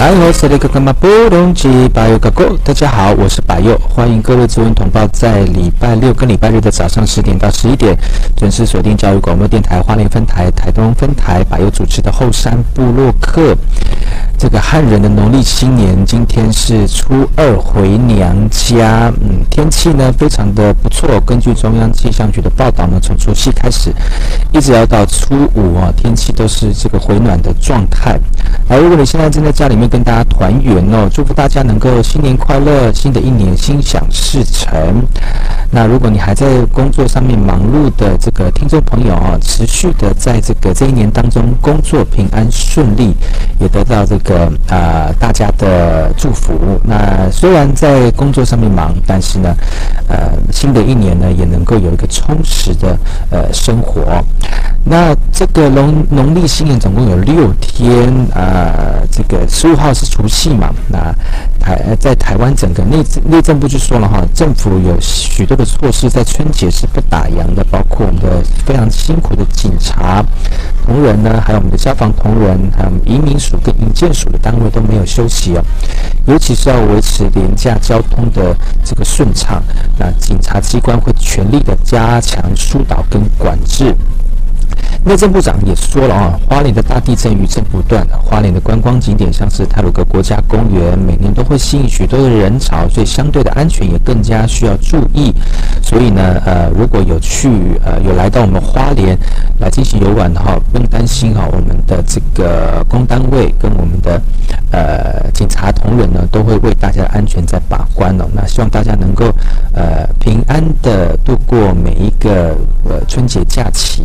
嗨，我是那个干嘛不懂记巴佑哥哥，大家好，我是巴佑，欢迎各位资文同胞在礼拜六跟礼拜日的早上十点到十一点准时锁定教育广播电台花莲分台、台东分台，巴佑主持的后山部落客。这个汉人的农历新年今天是初二回娘家，嗯，天气呢非常的不错。根据中央气象局的报道呢，从除夕开始，一直要到初五啊，天气都是这个回暖的状态。而如果你现在正在家里面跟大家团圆哦，祝福大家能够新年快乐，新的一年心想事成。那如果你还在工作上面忙碌的这个听众朋友啊，持续的在这个这一年当中工作平安顺利，也得到这个。个啊，大家的祝福。那虽然在工作上面忙，但是呢，呃，新的一年呢，也能够有一个充实的呃生活。那这个农农历新年总共有六天啊，这个十五号是除夕嘛？那台在台湾整个内内政部就说了哈，政府有许多的措施在春节是不打烊的，包括我们的非常辛苦的警察同仁呢，还有我们的消防同仁，还有移民署跟营建署的单位都没有休息哦，尤其是要维持廉价交通的这个顺畅，那警察机关会全力的加强疏导跟管制。内政部长也说了啊，花莲的大地震余震不断，花莲的观光景点像是泰鲁格国家公园，每年都会吸引许多的人潮，所以相对的安全也更加需要注意。所以呢，呃，如果有去呃有来到我们花莲来进行游玩的话，不用担心哈，我们的这个公单位跟我们的呃警察同仁呢，都会为大家的安全在把关哦。那希望大家能够呃平安的度过每一个呃春节假期。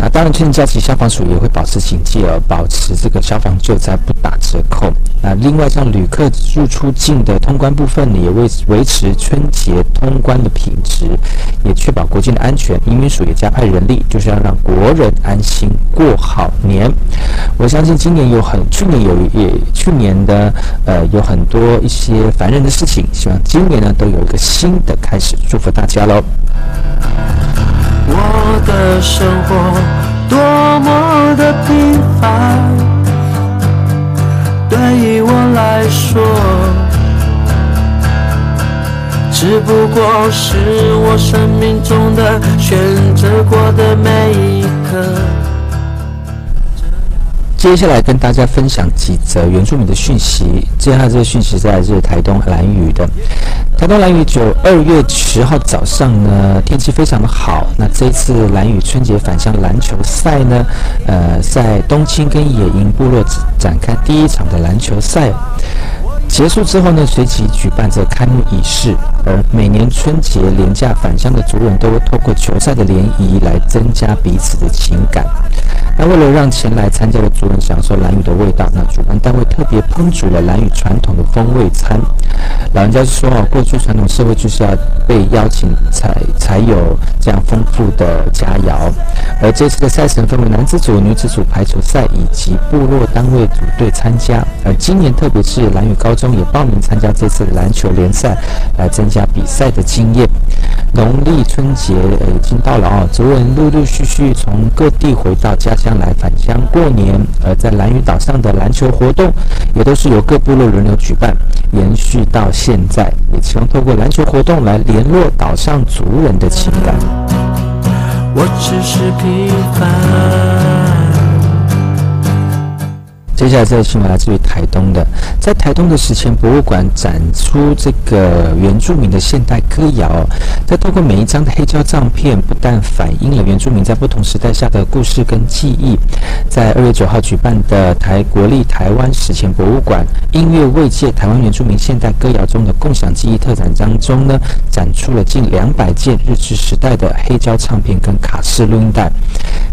那当然，春节假期消防署也会保持警戒哦，保持这个消防救灾不打折扣。那另外，像旅客入出境的通关部分呢，也为维持春节通关的品质，也确保国境的安全。移民署也加派人力，就是要让国人安心过好年。我相信今年有很，去年有也去年的呃有很多一些烦人的事情，希望今年呢都有一个新的开始，祝福大家喽。我的生活多么的平凡，对于我来说，只不过是我生命中的选择过的每一刻。接下来跟大家分享几则原住民的讯息。接下来这个讯息在是台东蓝屿的。台东蓝屿九二月十号早上呢，天气非常的好。那这一次蓝屿春节返乡篮球赛呢，呃，在东青跟野营部落展开第一场的篮球赛。结束之后呢，随即举办着开幕仪式。而每年春节廉价返乡的族人都会透过球赛的联谊来增加彼此的情感。那为了让前来参加的族人享受蓝雨的味道，那主办单位特别烹煮了蓝雨传统的风味餐。老人家说啊，过去传统社会就是要被邀请才才有这样丰富的佳肴。而这次的赛程分为男子组、女子组排球赛以及部落单位组队参加。而今年特别是蓝雨高。中也报名参加这次篮球联赛，来增加比赛的经验。农历春节呃已经到了哦，族人陆陆续续从各地回到家乡来返乡过年，而在蓝屿岛上的篮球活动也都是由各部落轮流举办，延续到现在，也希望透过篮球活动来联络岛上族人的情感。我只是平凡。接下来这个新闻来自于台东的，在台东的史前博物馆展出这个原住民的现代歌谣，在透过每一张的黑胶唱片，不但反映了原住民在不同时代下的故事跟记忆，在二月九号举办的台国立台湾史前博物馆音乐慰藉台湾原住民现代歌谣中的共享记忆特展当中呢，展出了近两百件日治时代的黑胶唱片跟卡式录音带，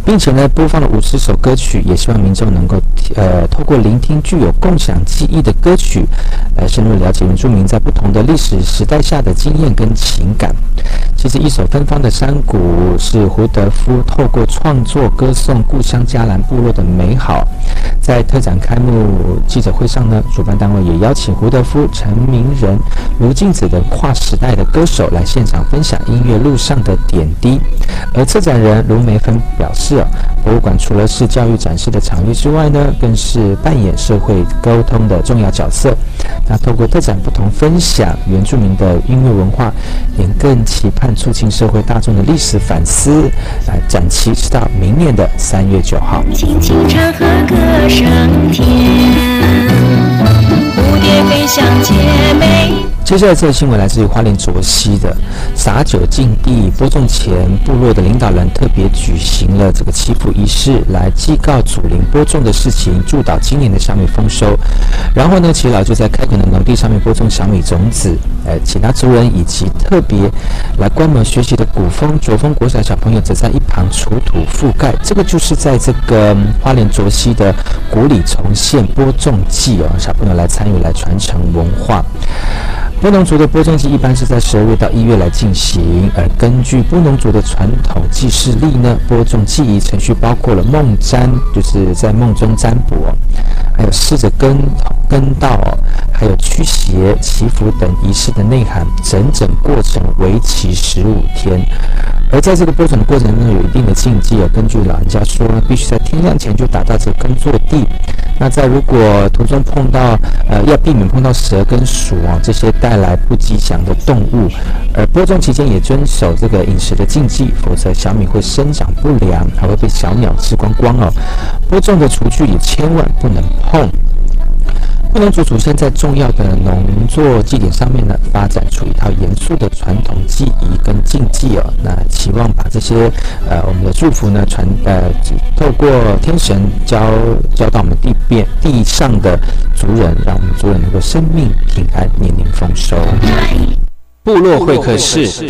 并且呢播放了五十首歌曲，也希望民众能够呃。透过聆听具有共享记忆的歌曲，来深入了解原住民在不同的历史时代下的经验跟情感。其实，一首芬芳的山谷是胡德夫透过创作歌颂故乡嘉兰部落的美好。在特展开幕记者会上呢，主办单位也邀请胡德夫、陈明仁、卢静子等跨时代的歌手来现场分享音乐路上的点滴。而策展人卢梅芬表示，博物馆除了是教育展示的场域之外呢，更是扮演社会沟通的重要角色。那透过特展不同分享原住民的音乐文化，也更期盼。促进社会大众的历史反思，来展期直到明年的三月九号。轻轻唱和歌声甜，蝴蝶飞向姐妹。接下来这个新闻来自于花莲卓溪的洒酒敬地播种前，部落的领导人特别举行了这个祈福仪式，来祭告祖灵播种的事情，祝祷今年的小米丰收。然后呢，耆老就在开垦的农地上面播种小米种子。呃，其他族人以及特别来观摩学习的古风卓风国小小朋友，则在一旁锄土覆盖。这个就是在这个花莲卓溪的古里重现播种季哦，小朋友来参与来传承文化。布农族的播种季一般是在十二月到一月来进行，而根据布农族的传统记事历呢，播种记忆程序包括了梦占，就是在梦中占卜，还有试着跟跟到，还有驱邪祈福等仪式的内涵，整整过程为期十五天。而在这个播种的过程中，有一定的禁忌啊。根据老人家说，必须在天亮前就达到这个耕作地。那在如果途中碰到，呃，要避免碰到蛇跟鼠啊这些带来不吉祥的动物。而播种期间也遵守这个饮食的禁忌，否则小米会生长不良，还会被小鸟吃光光哦。播种的厨具也千万不能碰。布农族祖先在重要的农作祭典上面呢，发展出一套严肃的传统技艺跟禁忌哦。那期望把这些呃我们的祝福呢传呃透过天神交交到我们地边地上的族人，让我们族人能够生命平安，年年丰收。部落会客室。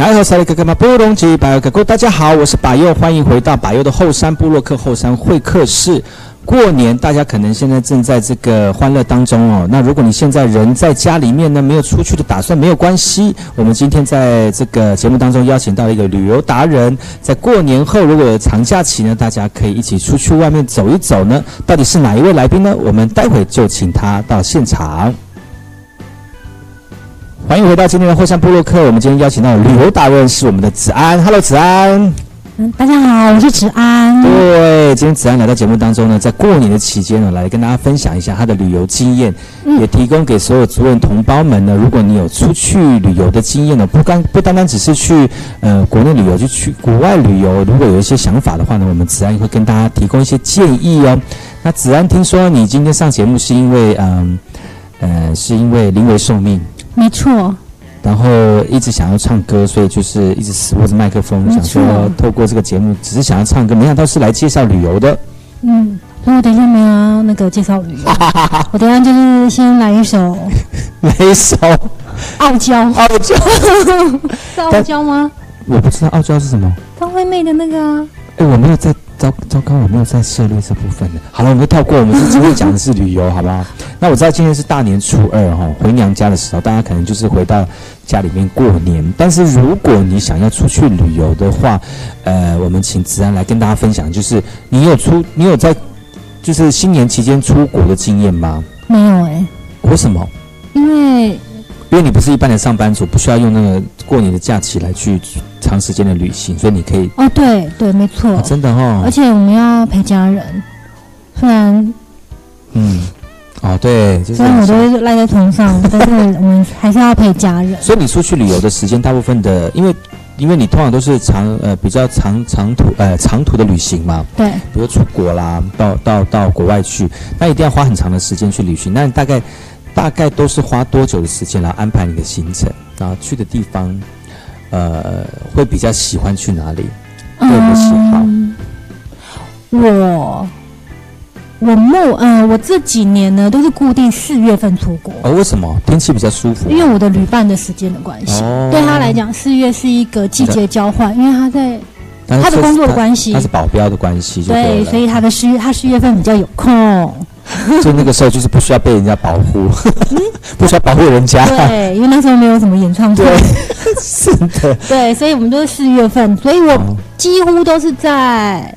来和萨利哥哥们布隆吉百佑哥哥，大家好，我是百佑，欢迎回到百佑的后山部落克后山会客室。过年，大家可能现在正在这个欢乐当中哦。那如果你现在人在家里面呢，没有出去的打算，没有关系。我们今天在这个节目当中邀请到一个旅游达人，在过年后如果有长假期呢，大家可以一起出去外面走一走呢。到底是哪一位来宾呢？我们待会就请他到现场。欢迎回到今天的霍山部落客。我们今天邀请到旅游达人是我们的子安。Hello，子安。嗯，大家好，我是子安。对，今天子安来到节目当中呢，在过年的期间呢，来跟大家分享一下他的旅游经验，也提供给所有族人同胞们呢。如果你有出去旅游的经验呢，不单不单单只是去呃国内旅游，就去国外旅游，如果有一些想法的话呢，我们子安也会跟大家提供一些建议哦。那子安，听说你今天上节目是因为嗯呃，是因为临危受命。没错，然后一直想要唱歌，所以就是一直死握着麦克风，想说透过这个节目，只是想要唱歌，没想到是来介绍旅游的。嗯，所以我等一下没有那个介绍旅游，我等下就是先来一首，来一首傲娇，傲娇 是傲娇吗？我不知道傲娇是什么，张惠妹的那个啊。哎，我没有在。糟糟糕，我没有在涉猎这部分的。好了，我们跳过，我们今天讲的是旅游，好不好？那我知道今天是大年初二哈，回娘家的时候，大家可能就是回到家里面过年。但是如果你想要出去旅游的话，呃，我们请子安来跟大家分享，就是你有出，你有在就是新年期间出国的经验吗？没有哎、为什么？因为因为你不是一般的上班族，不需要用那个过年的假期来去长时间的旅行，所以你可以、哦，对对，没错，啊真的哦而，且我们要陪家人，虽然嗯，哦对，就是虽然我都会赖在床上，但是我们还是要陪家人。所以你出去旅游的时间，大部分的，因为因为你通常都是长呃比较长长途呃长途的旅行嘛，对，比如出国啦，到到到国外去，那一定要花很长的时间去旅行。那你大概大概都是花多久的时间来安排你的行程？然后去的地方，呃，会比较喜欢去哪里？个人的喜好嗯，我我目嗯、我这几年呢都是固定四月份出国，哦，为什么？天气比较舒服？因为我的旅伴的时间的关系，哦。对他来讲四月是一个季节交换，因为他在他的工作的关系。他是保镖的关系就对，所以他的四月他四月份比较有空，就那个时候就是不需要被人家保护，不需要保护人家。嗯对，因为那时候没有什么演唱会，对，是的。对，所以我们都是四月份，所以我哦几乎都是在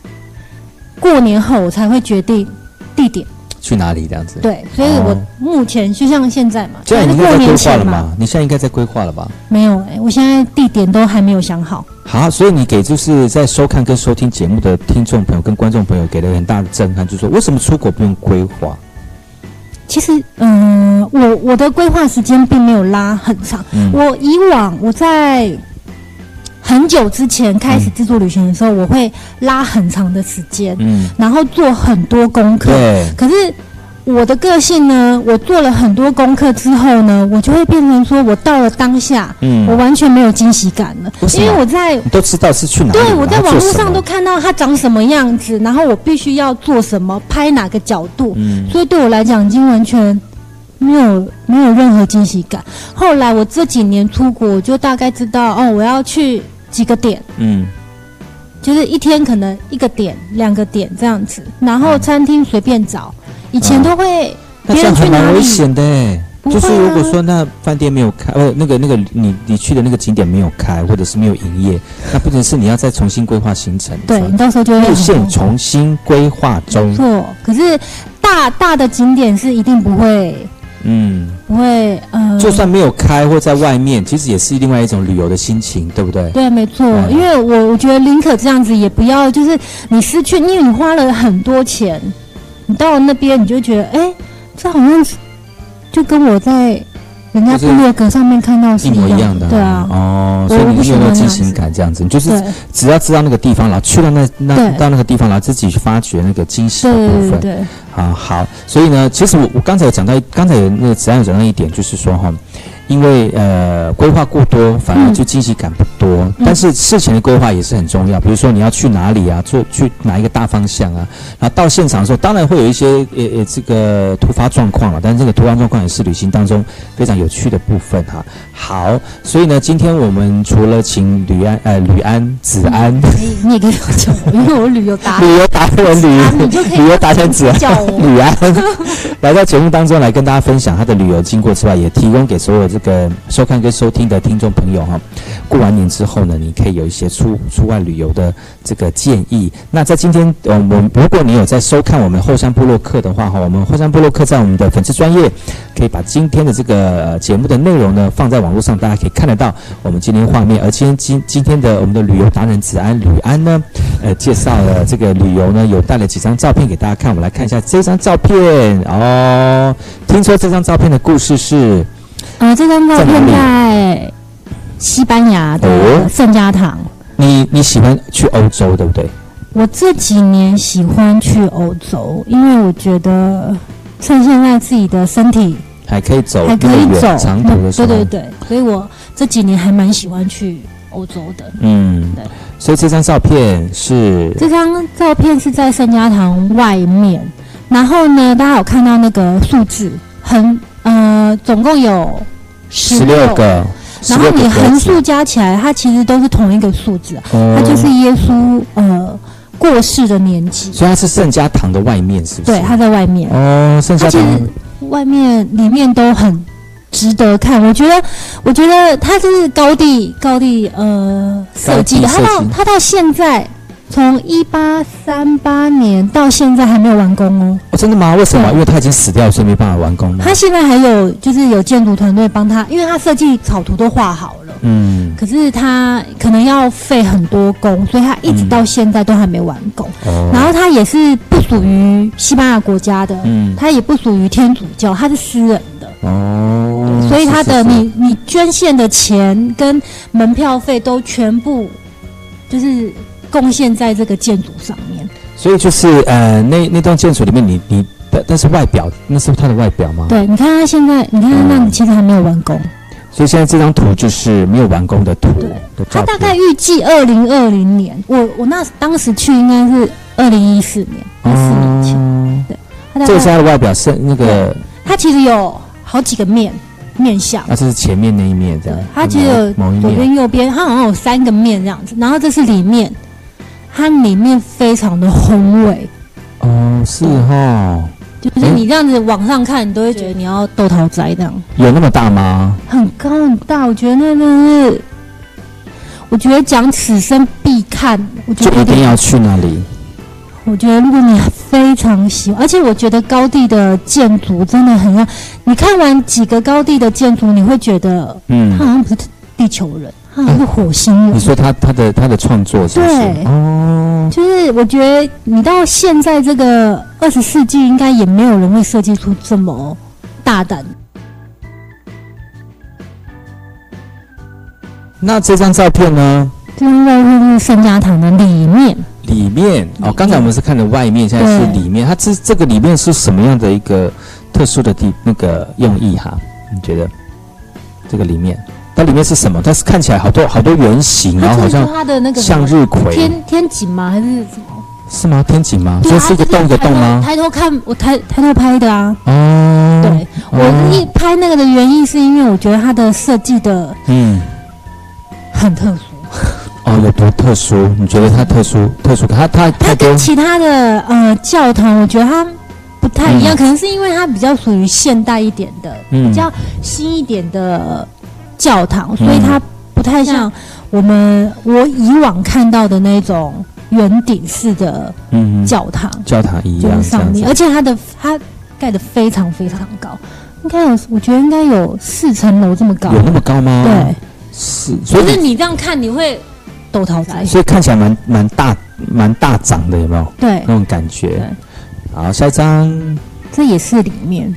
过年后我才会决定地点。去哪里这样子？，对，所以我哦目前就像现在嘛，现在你应过该在规划了嘛？你现在应该在规划了吧？没有哎、我现在地点都还没有想好。好，所以你给就是在收看跟收听节目的听众朋友跟观众朋友给了很大的震撼，就是说为什么出国不用规划？其实，嗯、我我的规划时间并没有拉很长。嗯我以往我在很久之前开始自助旅行的时候，我会拉很长的时间，嗯，然后做很多功课。对，可是我的个性呢，我做了很多功课之后呢，我就会变成说，我到了当下，嗯。我完全没有惊喜感了。因为我在都知道是去哪里，对我在网络上都看到它长什么样子，然后我必须要做什么，拍哪个角度，嗯。所以对我来讲已经完全没有没有任何惊喜感。后来我这几年出国，我就大概知道哦，我要去几个点。嗯。就是一天可能一个点、两个点这样子，然后餐厅随便找。以前啊。都会那这样别人去危，险的。就是如果啊说那饭店没有开，呃，那个那个你你去的那个景点没有开，或者是没有营业，那不仅是你要再重新规划行程，对你到时候就会路线重新规划中。没，错。可是大大的景点是一定不会嗯，不会呃，就算没有开或在外面，其实也是另外一种旅游的心情，对不对？对，没错，嗯。因为我我觉得林可这样子，也不要就是你失去，因为你花了很多钱，你到了那边你就觉得，哎，这好像是就跟我在人家就是部落格上面看到是一模一样的，对啊，哦，所以你有没有惊欢那样子。喜感？这样子，你就是只要知道那个地方，然后去到那那到那个地方，然后自己去发掘那个惊喜的部分。对对，啊，好，所以呢，其实我我刚才有讲到，刚才有那个子安有讲到一点，就是说哈，因为呃规划过多，反而嗯就惊喜感不多。但是事前的规划也是很重要，比如说你要去哪里啊，做去哪一个大方向啊，然后到现场的时候，当然会有一些呃呃这个突发状况了，但是这个突发状况也是旅行当中非常有趣的部分哈。好，所以呢，今天我们除了请吕安呃吕安子安。可以，你也可以叫我，因为我旅游达人，旅游达人旅啊你就可以旅游达人子叫我 吕安来到节目当中来跟大家分享他的旅游经过之外，也提供给所有这个收看跟收听的听众朋友哈。过完年之后呢，你可以有一些出出外旅游的这个建议。那在今天，呃，我们如果你有在收看我们后山部落客的话哈，我们后山部落客在我们的粉丝专业可以把今天的这个节目的内容呢放在网络上，大家可以看得到我们今天画面。而今天今今天的我们的旅游达人子安吕安呢，呃，介绍了这个旅游呢，有带了几张照片给大家看。我们来看一下这张照片哦。听说这张照片的故事是呃，这张照片在西班牙哦的圣家堂。你你喜欢去欧洲，对不对？我这几年喜欢去欧洲，因为我觉得趁现在自己的身体还可以走还可以走，长途的时候，对对对，所以我这几年还蛮喜欢去欧洲的。嗯对，所以这张照片是这张照片是在圣家堂外面，然后呢，大家有看到那个数字，很呃，总共有十六个，然后16个格你横竖加起来，它其实都是同一个数字，哦它就是耶稣呃过世的年纪。所以它是圣家堂的外面，是不是？对，它在外面，哦，圣家堂外面、里面都很值得看。我觉得，我觉得它是高地高地呃设计的，它到它到现在从一八三八年到现在还没有完工哦。哦，真的吗？为什么？因为他已经死掉，所以没办法完工吗他？现在还有就是有建筑团队帮他，因为他设计草图都画好了，嗯，可是他可能要费很多工，所以他一直到现在都还没完工。哦，然后他也是不属于西班牙国家的，嗯，他也不属于天主教，他是私人的。哦，所以他的你你捐献的钱跟门票费都全部就是贡献在这个建筑上面。所以就是呃，那那栋建筑里面你，你但但是外表那是它的外表吗？。对，你看它现在，你看他那嗯里其实还没有完工，所以现在这张图就是没有完工的图对的照片。他大概预计二零二零年，我我那当时去应该是二零一四年，四年前。哦，他大这个是它的外表是那个，它其实有好几个面面相。啊，这是前面那一面这样。它其实有左。边右边，它好像有三个面这样子，然后这是里面，它里面非常的宏伟，哦，是哈，就是你这样子往上看，你都会觉得你要豆桃斋这样，有那么大吗？很高很大。我觉得那真是，我觉得讲此生必看，我觉就一定要去那里。我觉得如果你非常喜欢，而且我觉得高地的建筑真的很像，你看完几个高地的建筑，你会觉得嗯他，好像不是地球人，他好像是火星人。你说他他的他的创作是不是？对哦，就是我觉得你到现在这个二十世纪，应该也没有人会设计出这么大胆。那这张照片呢？这张照片是圣家堂的里面，里面哦，刚才我们是看的外面，现在是里面。它这这个里面是什么样的一个特殊的地那个用意哈？你觉得这个里面，它里面是什么？它是看起来好多好多圆形，然后好像它的那个向日葵，天天井吗？还是什么？是吗？天井吗？这是一个洞一个洞吗？抬头看，我抬抬头拍的啊。哦，对，我一拍那个的原因是因为我觉得它的设计的嗯，很特殊，哦，有多特殊？你觉得它特殊？特殊？它它它跟其他的呃教堂，我觉得它不太一样，嗯可能是因为它比较属于现代一点的，嗯比较新一点的教堂，所以它不太像我们我以往看到的那种圆顶式的嗯教堂，教堂一就样是上面，而且它的它盖的非常非常高，应该有，我觉得应该有四层楼这么高，有那么高吗？对，，是，所以就是你这样看你会抖桃栽，所以看起来蛮蛮大蛮大长的，有没有？对。那，种感觉？好，下一张，这也是里面。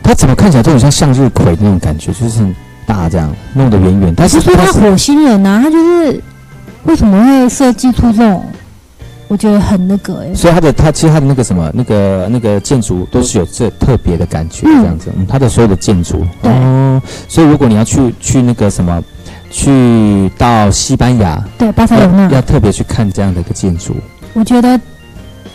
它怎么看起来都很像向日葵那种感觉，就是很大这样弄得远远，但是是说他火星人啊，他就是为什么会设计出这种？我觉得很那个哎、所以他的他其实他的那个什么那个那个建筑都是有这特别的感觉，嗯这样子，嗯，它的所有的建筑。对。哦，所以如果你要去去那个什么，去到西班牙，对，巴塞罗那，要特别去看这样的一个建筑，我觉得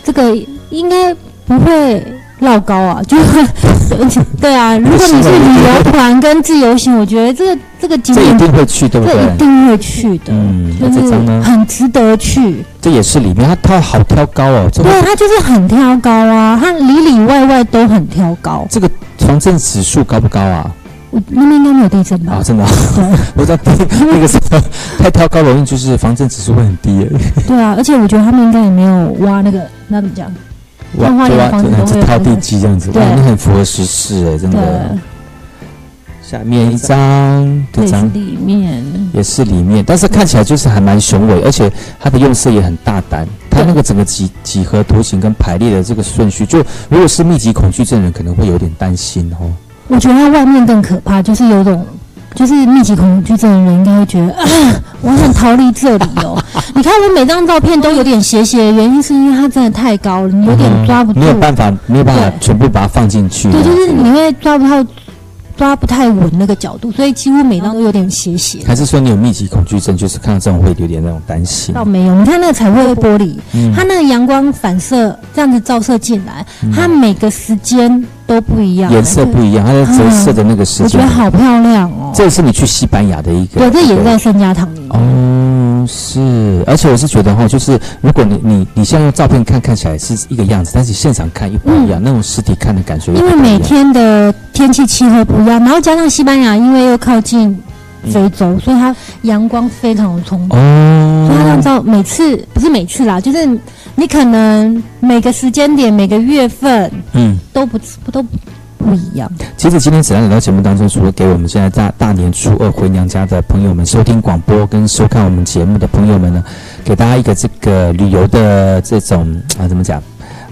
这个应该不会绕高啊，就是对啊。如果你是旅游团跟自由行，我觉得这个这个景这一定会去，对不这对一？定会去的，嗯那就是这张呢很值得去。这也是里面，它它好挑高哦，这对，它就是很挑高啊，它里里外外都很挑高。这个防震指数高不高啊？我那边应该没有地震吧啊，？真的 我知道那个什么太挑高容易就是防震指数会很低对啊，而且我觉得他们应该也没有挖那个，那怎么讲？像花就莲房子都会地基这样子，对哇，那很符合时事哎，真对，的。下面一张，这也是这张里面。也是里面，但是看起来就是还蛮雄伟，而且它的用色也很大胆。它那个整个几几何图形跟排列的这个顺序，就如果是密集恐惧症人可能会有点担心哦。我觉得它外面更可怕，就是有种，就是密集恐惧症的人应该会觉得，啊、我想逃离这里哦。你看我每张照片都有点斜斜，原因是因为它真的太高了，你有点抓不住。没有办法，没有办法全部把它放进去。对，就是你会抓不到，抓不太稳那个角度，所以几乎每张都有点斜斜。还是说你有密集恐惧症，就是看到这种会有点那种担心。倒没有，你看那个彩绘玻璃，嗯它那个阳光反射这样子照射进来，它每个时间都不一样，颜色不一样，它的折射的那个时间我觉得。好漂亮哦。这是你去西班牙的一个，对，这也是在圣家堂里面。哦，是，而且我是觉得哈，就是如果你你你现在用照片看看起来是一个样子，但是现场看又不一样，那种实体看的感觉又因为每天的天气气候不一样，然后加上西班牙，因为又靠近非洲，所以它阳光非常的充足。哦所以它让照每次不是每次啦，就是你可能每个时间点、每个月份嗯。都不不都不一样。其实今天子安来到节目当中，除了给我们现在大大年初二回娘家的朋友们收听广播跟收看我们节目的朋友们呢，给大家一个这个旅游的这种啊怎么讲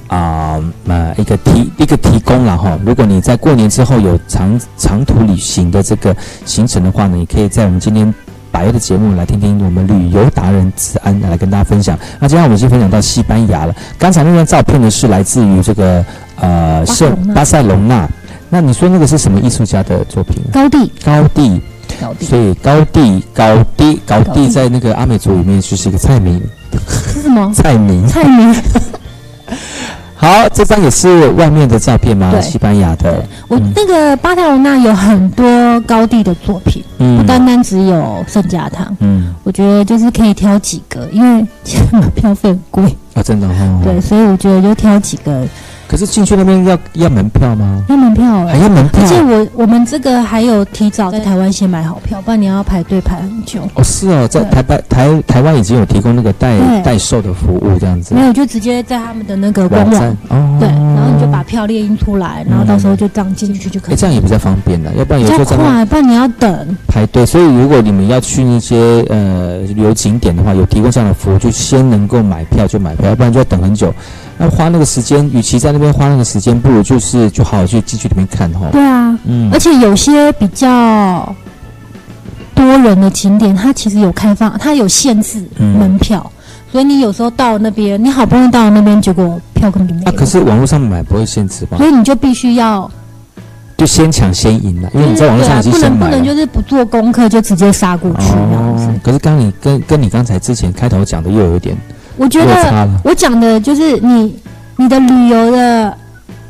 啊呃一个提一个提供了哈。如果你在过年之后有长长途旅行的这个行程的话呢，你可以在我们今天。百月的节目来听听我们旅游达人子安来跟大家分享。那今天我们已经分享到西班牙了。刚才那张照片呢是来自于这个呃圣巴塞隆纳。那你说那个是什么艺术家的作品？高地，高地，高地所以高地高地高高地地在那个阿美族里面就是一个菜名，是什么？菜名。菜名。好，这张也是外面的照片吗？对。西班牙的，我那个巴塞罗那有很多高地的作品，不嗯单单只有圣家堂。嗯，我觉得就是可以挑几个，因为其实门票费很贵，啊，真的哈、对，。所以我觉得就挑几个可是进去那边要要门票吗？要门票哎、还要门票而？且我我们这个还有提早在台湾先买好票，不然你要排队排很久。哦，是哦，在台北台台湾已经有提供那个代代售的服务，这样子没。有，就直接在他们的那个官网，哦，对，然后你就把票列印出来，然后到时候就这样进去就可哎，以。这样也比较方便的，要不然有时候在那快，不然你要等。排队。所以如果你们要去那些呃旅游景点的话，有提供这样的服务，就先能够买票就买票，要不然就要等很久。那花那个时间，与其在那边花那个时间，不如就是就好好去进去里面看哈。对啊，嗯而且有些比较多人的景点，它其实有开放，它有限制嗯门票，所以你有时候到那边，你好不容易到了那边，结果票根本就没啊，可是网络上买不会限制吧所？以你就必须要，就先抢先赢了，因为你在网络上已经对啊、不先买了能不能。就是不做功课就直接杀过去可是刚刚你跟跟你刚才之前开头讲的又有一点我觉得。我讲的就是你你的旅游的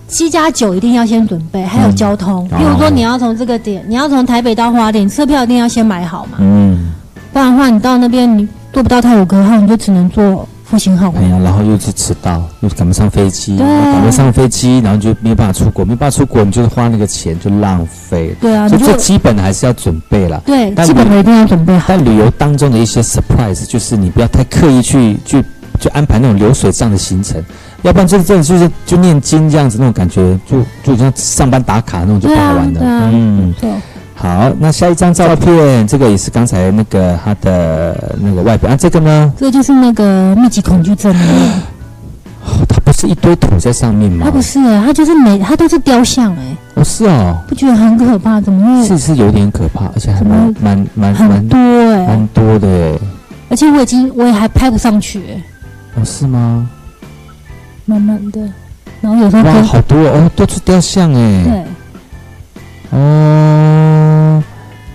七加九一定要先准备，还有嗯交通。哦比如说你要从这个点，你要从台北到花莲，车票一定要先买好嘛，嗯，不然的话你到那边你坐不到泰鲁格号，你就只能坐复兴号。哎呀，然后又是迟到，又赶不上飞机，赶不上飞机，然后就没有办法出国，没有办法出国，你就是花那个钱就浪费了。对啊，所以最基本的还是要准备了。对但基本的一定要准备好。但旅游当中的一些 surprise，就是你不要太刻意去去去安排那种流水账的行程，要不然就是真的就是就念经这样子那种感觉，就就像上班打卡那种就不好玩的。对啊啊嗯，对，好，那下一张照片，这个也是刚才那个他的那个外表啊，这个呢，这个就是那个密集恐惧症哦它不是一堆土在上面吗？它不是欸，它就是每它都是雕像哎，哦，是哦，不觉得很可怕？怎么会是是有点可怕，而且还蛮蛮蛮多哎？蛮多的耶。而且我已经我也还拍不上去哎，哦，是吗？慢慢的，然后有时候哇，好多哦，都是雕像哎。对。哦，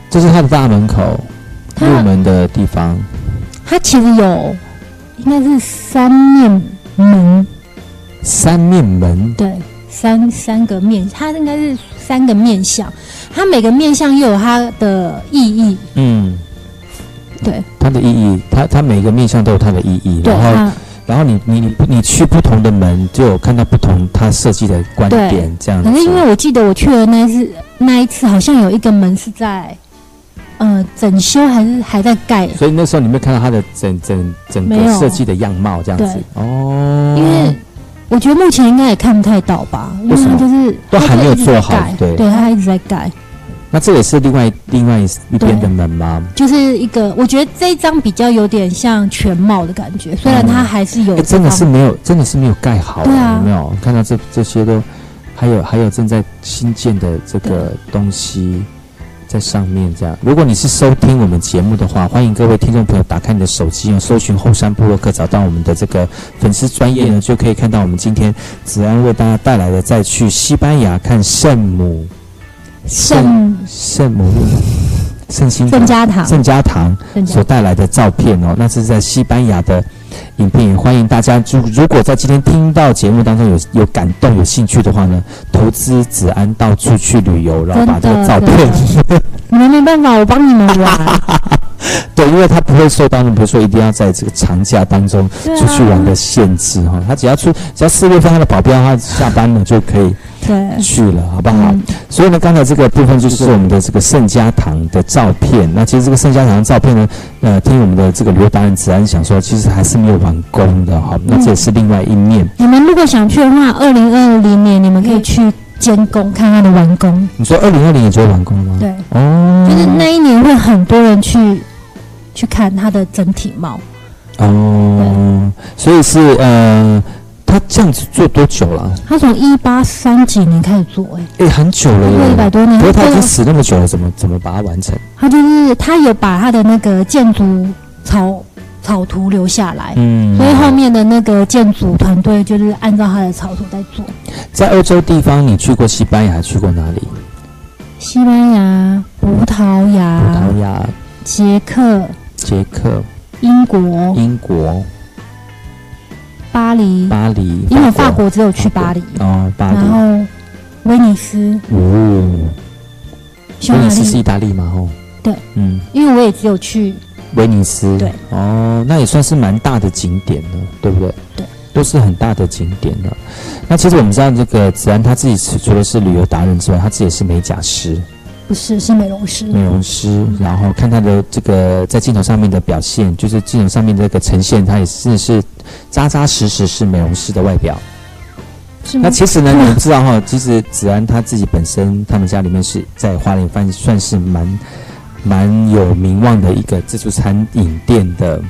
这是它的大门口，入门的地方。它其实有，应该是三面门，三面门，对，三三个面，它应该是三个面相，它每个面相又有它的意义，嗯，对它的意义，它它每个面相都有它的意义。对，然后，它然后你你你你去不同的门，就有看到不同他设计的观点，这样子。可是因为我记得我去了那一次，那一次好像有一个门是在，呃，整修还是还在盖，所以那时候你没有看到它的整整整个设计的样貌这样子？哦，因为我觉得目前应该也看不太到吧，因为为什么？就是都还没有做好盖。对。对，它一直在盖，那这也是另外另外一边的门吗？就是一个我觉得这一张比较有点像全貌的感觉，虽然它还是有真的是没有，真的是没有盖好，对啊有没有看到这这些都，还有还有正在新建的这个东西在上面这样。如果你是收听我们节目的话，欢迎各位听众朋友打开你的手机，用搜寻后山部落客，找到我们的这个粉丝专业呢，就可以看到我们今天子安为大家带来的，再去西班牙看圣母圣圣母圣心圣家堂，圣家堂。所带来的照片哦，那是在西班牙的影片，也欢迎大家，如如果在今天听到节目当中有有感动、有兴趣的话呢，投资子安到处去旅游，然后把这个照片，你们没办法，我帮你们玩，对，因为他不会受到你比如说一定要在这个长假当中出去玩的限制哈，他只要出只要四月份他的保镖他下班了就可以对，去了，好不好？嗯所以呢，刚才这个部分就是我们的这个圣家堂的照片。那其实这个圣家堂的照片呢，呃，听我们的这个旅游达人子安想说，其实还是没有完工的哈。那这也是另外一面。你们如果想去的话，二零二零年你们可以去监工看它的完工。你说二零二零年就会完工了吗？对，哦，就是那一年会很多人去去看它的整体貌。哦，所以是呃，他这样子做多久了？他从一八三几年开始做、哎，哎，很久了做一百。多年。不过他已经它死那么久了，怎么怎么把它完成？他就是他有把他的那个建筑草草图留下来，嗯所以后面的那个建筑团队就是按照他的草图在做。在欧洲地方，你去过西班牙，去过哪里？西班牙、葡萄牙、葡萄牙、捷克、捷克、英国、英国、巴黎，巴黎。因为法国只有去巴黎，哦，巴黎。然后威尼斯、哦，匈牙威尼斯是意，大利嘛？吼。对。嗯，因为我也只有去，威尼斯。对。哦，那也算是蛮大的景点了，对不对？对。都是很大的景点了。那其实我们知道，这个子安他自己是除了是旅游达人之外，他自己也是美甲师、不是是美容师，美容师。然后看他的这个在镜头上面的表现，就是镜头上面的这个呈现，他也是是扎扎实实是美容师的外表。是那？其实呢，你们知道哈，其实子安他自己本身，他们家里面是在花莲算算是蛮蛮有名望的一个自助餐饮店的，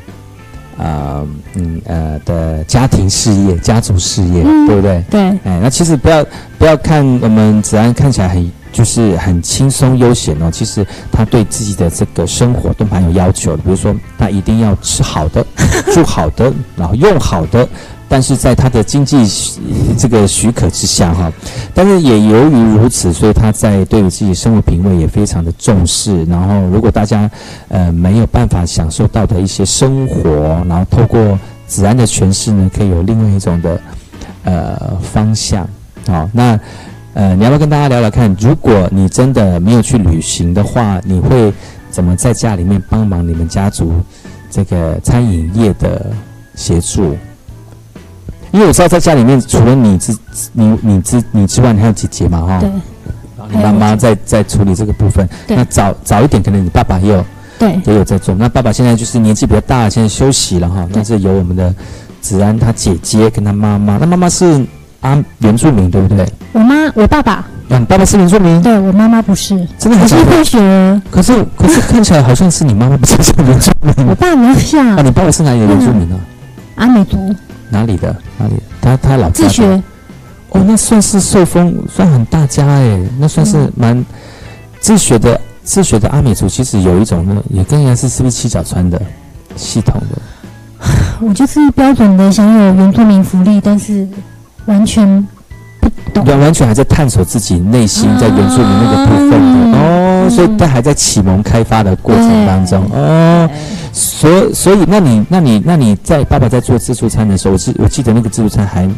呃嗯呃的家庭事业、家族事业，嗯对不对？对，哎，那其实不要不要看我们子安看起来很就是很轻松悠闲哦，其实他对自己的这个生活都蛮有要求的，比如说他一定要吃好的、住好的，然后用好的，但是在他的经济这个许可之下哈，但是也由于如此，所以他在对于自己生活品味也非常的重视。然后，如果大家呃没有办法享受到的一些生活，然后透过子安的诠释呢，可以有另外一种的呃方向。好，那呃，你要不要跟大家聊聊看？如果你真的没有去旅行的话，你会怎么在家里面帮忙你们家族这个餐饮业的协助？因为我知道在家里面，除了你之你你之你之外，你还有姐姐嘛，哈、对然后你妈妈在在处理这个部分。那早早一点，可能你爸爸也有对也有在做。那爸爸现在就是年纪比较大，现在休息了哈。对那是由我们的子安他姐姐跟他妈妈，那妈妈是啊原住民对不对？我妈我爸爸，啊，你爸爸是原住民，对我妈妈不是，真的混血儿，可是可是看起来好像是你妈妈不是像原住民我爸比较像啊？你爸爸是哪里的原住民呢？阿美族哪里的？哪里的？他他老家的自学，哦，那算是受封，算很大家哎，那算是蛮自学的自学的阿美族，其实有一种呢，也跟人家是是不是七角川的系统的。我就是标准的享有原住民福利，但是完全不懂。完完全还在探索自己内心在原住民那个部分的、哦，所以他还在启蒙开发的过程当中哦，所所以那你那你那你在爸爸在做自助餐的时候，我记我记得那个自助餐还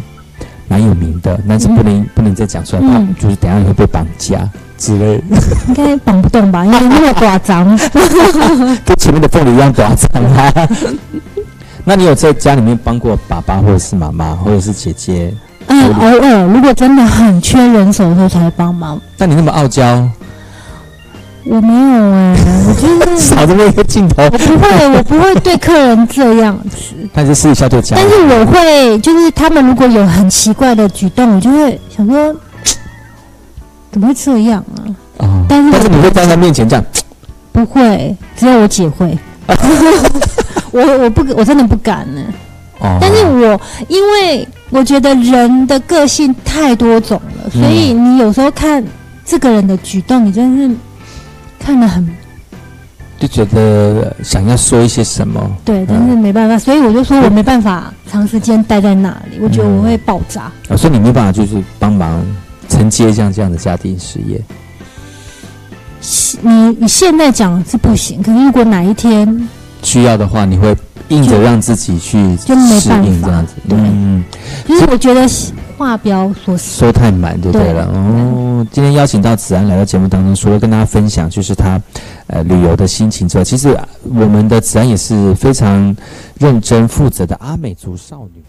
蛮有名的，但是不能、不能再讲出来，怕嗯就是等一下你会被绑架之类的，应该绑不动吧？因为那么寡张。跟前面的凤梨一样短张啊。那你有在家里面帮过爸爸或者是妈妈或者是姐姐？嗯，偶尔如果真的很缺人手的时候才会帮忙。但你那么傲娇，我没有哎、我就是 少这么一个镜头我，不会，我不会对客人这样子。但是私底下对家人，但是我会，就是他们如果有很奇怪的举动，我就会想说，怎么会这样啊？哦，但是但是你会在他面前这样。不会，只有我姐会。我我不我真的不敢呢。哦，但是我因为我觉得人的个性太多种了，所以你有时候看这个人的举动，你真的是看得很就觉得想要说一些什么，对，但是没办法，所以我就说我没办法长时间待在那里，我觉得我会爆炸。啊，所以你没办法就是帮忙承接像这样的家庭事业。你你现在讲是不行，可是如果哪一天需要的话，你会硬着让自己去适应这样子。嗯。其实我觉得话表说说太满就对了。哦今天邀请到子安来到节目当中除了跟大家分享就是他呃旅游的心情之外其实我们的子安也是非常认真负责的阿美族少女。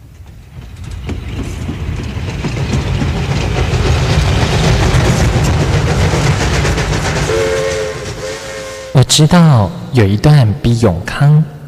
我知道有一段比永康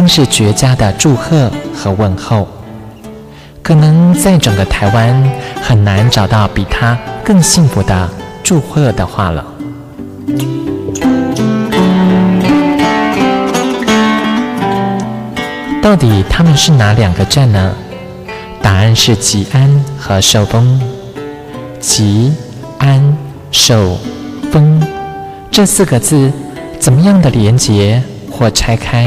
更是绝佳的祝贺和问候，可能在整个台湾很难找到比他更幸福的祝贺的话了。到底他们是哪两个站呢？答案是吉安和寿丰。吉安寿丰这四个字，怎么样的连结或拆开，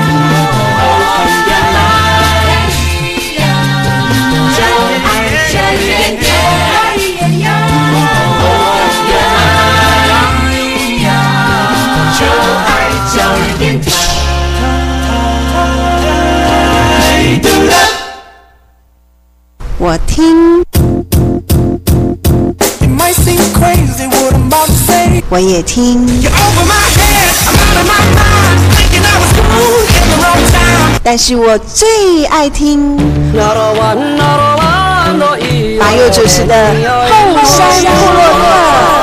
Cool in the wrong time. 但是我最爱听马佑主持的后山部落客。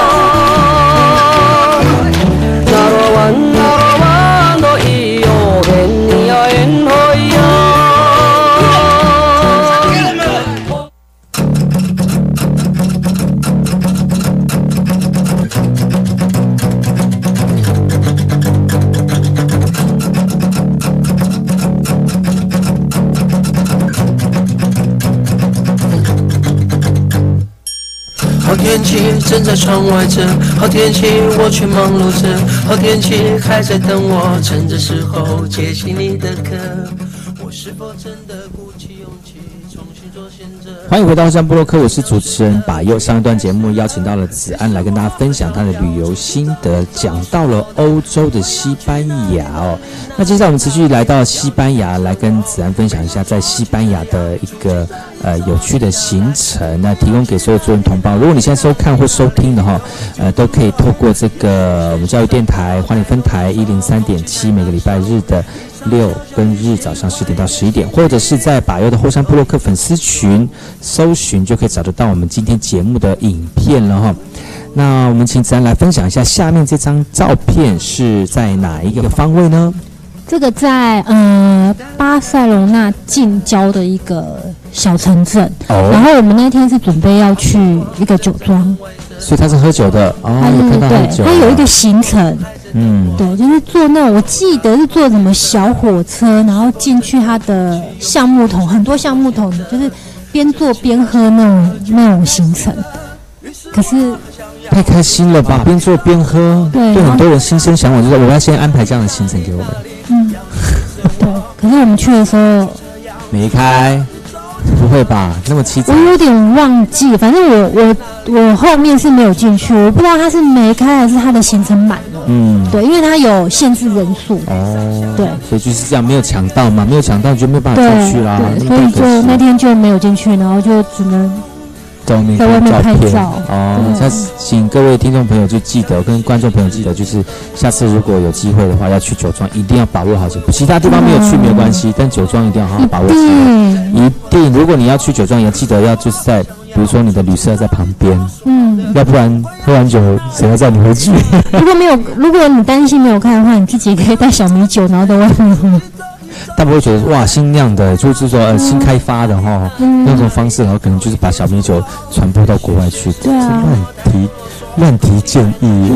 天气正在窗外着，好天气我却忙碌着，好天气还在等我，趁着时候接起你的歌。欢迎回到山部落克，我是主持人把佑。上一段节目邀请到了子安来跟大家分享他的旅游心得，讲到了欧洲的西班牙哦。那接下来我们持续来到西班牙，来跟子安分享一下在西班牙的一个呃有趣的行程，那提供给所有族人同胞。如果你现在收看或收听的哈，呃，都可以透过这个我们教育电台花莲分台一零三点七，每个礼拜日的。六跟日早上十点到十一点，或者是在把右的后山部落克粉丝群搜寻，就可以找得到我们今天节目的影片了哈。那我们请子安来分享一下，下面这张照片是在哪一个方位呢？这个在呃巴塞隆纳近郊的一个小城镇，哦然后我们那天是准备要去一个酒庄，所以他是喝酒的哦，它有看到喝酒，对，他有一个行程，嗯，对，就是坐那种我记得是坐什么小火车，然后进去它的橡木桶，很多橡木桶，就是边坐边喝那种那种行程。可是太开心了吧，边做边喝，对很多人心生向往，就是我要先安排这样的行程给我们，嗯，对，可是我们去的时候，没开，不会吧，那么凄我，有点忘记，反正我我我后面是没有进去，我不知道他是没开还是他的行程满了。嗯，对，因为它有限制人数。哦，对，所以就是这样，没有抢到嘛，没有抢到就没有办法进去啦，所以就那天就没有进去，然后就只能在外面拍片照哦。对那请各位听众朋友就记得，跟观众朋友记得，就是下次如果有机会的话，要去酒庄，一定要把握好这步。其他地方没有去没有关系，但酒庄一定要好好把握起来。对一定，如果你要去酒庄，也要记得要就是在比如说你的旅社在旁边，嗯，要不然喝完酒谁要载你回去？如果没有，如果你担心没有看的话，你自己也可以带小米酒，然后在外面喝。但不会觉得哇新酿的，就是说呃新开发的哈，嗯那种方式，然后可能就是把小米酒传播到国外去，对啊乱提乱提建议。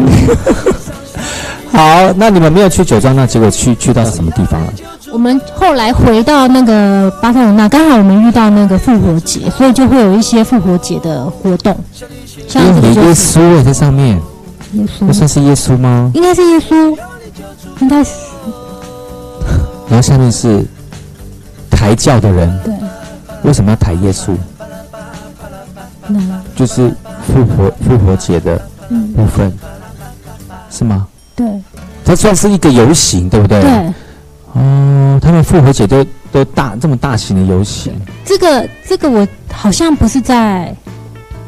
好，那你们没有去九庄，那结果去去到什么地方了？我们后来回到那个巴塞罗那，刚好我们遇到那个复活节，所以就会有一些复活节的活动，像这因为耶个就是稣也在上面，耶那稣，算是耶稣吗？应该是耶稣，应该是然后下面是抬轿的人，对，为什么要抬耶稣？那就是复活复活节的嗯部分，是吗？对它算是一个游行，对不对？。对，哦，他们复活节都都大这么大型的游行，这个这个我好像不是在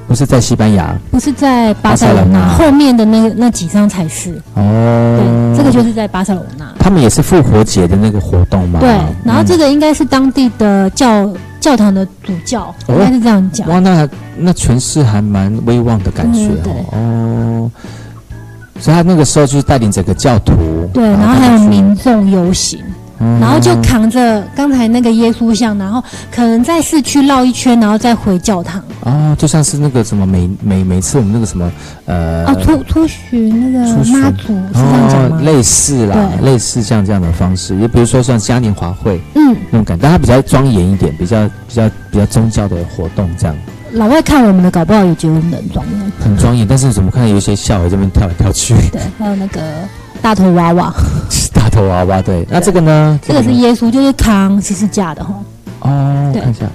不是在西班牙不是在巴塞罗那，后面的那个那几张才是，哦对，。这个就是在巴塞罗那。他们也是复活节的那个活动嘛。对，然后这个、应该是当地的教教堂的主教，哦应该是这样讲。哇，那那权势还蛮威望的感觉哦。哦，所以他那个时候就是带领整个教徒，对，然后还有民众游行，嗯。然后就扛着刚才那个耶稣像，然后可能在市区绕一圈，然后再回教堂。哦，就像是那个什么每每每次我们那个什么呃哦，出出巡那个妈祖是这样讲吗？哦，？类似啦，类似像这样的方式，也比如说像嘉年华会嗯，那种感觉，但它比较庄严一点，比较比较比较宗教的活动，这样老外看我们的，搞不好也觉得我们很庄严。很庄严。但是怎么看有一些笑在这边跳来跳去，对，还有那个大头娃娃，大头娃娃，对。那这个呢？这个是耶稣，就是扛十字架的哈。哦，看一下，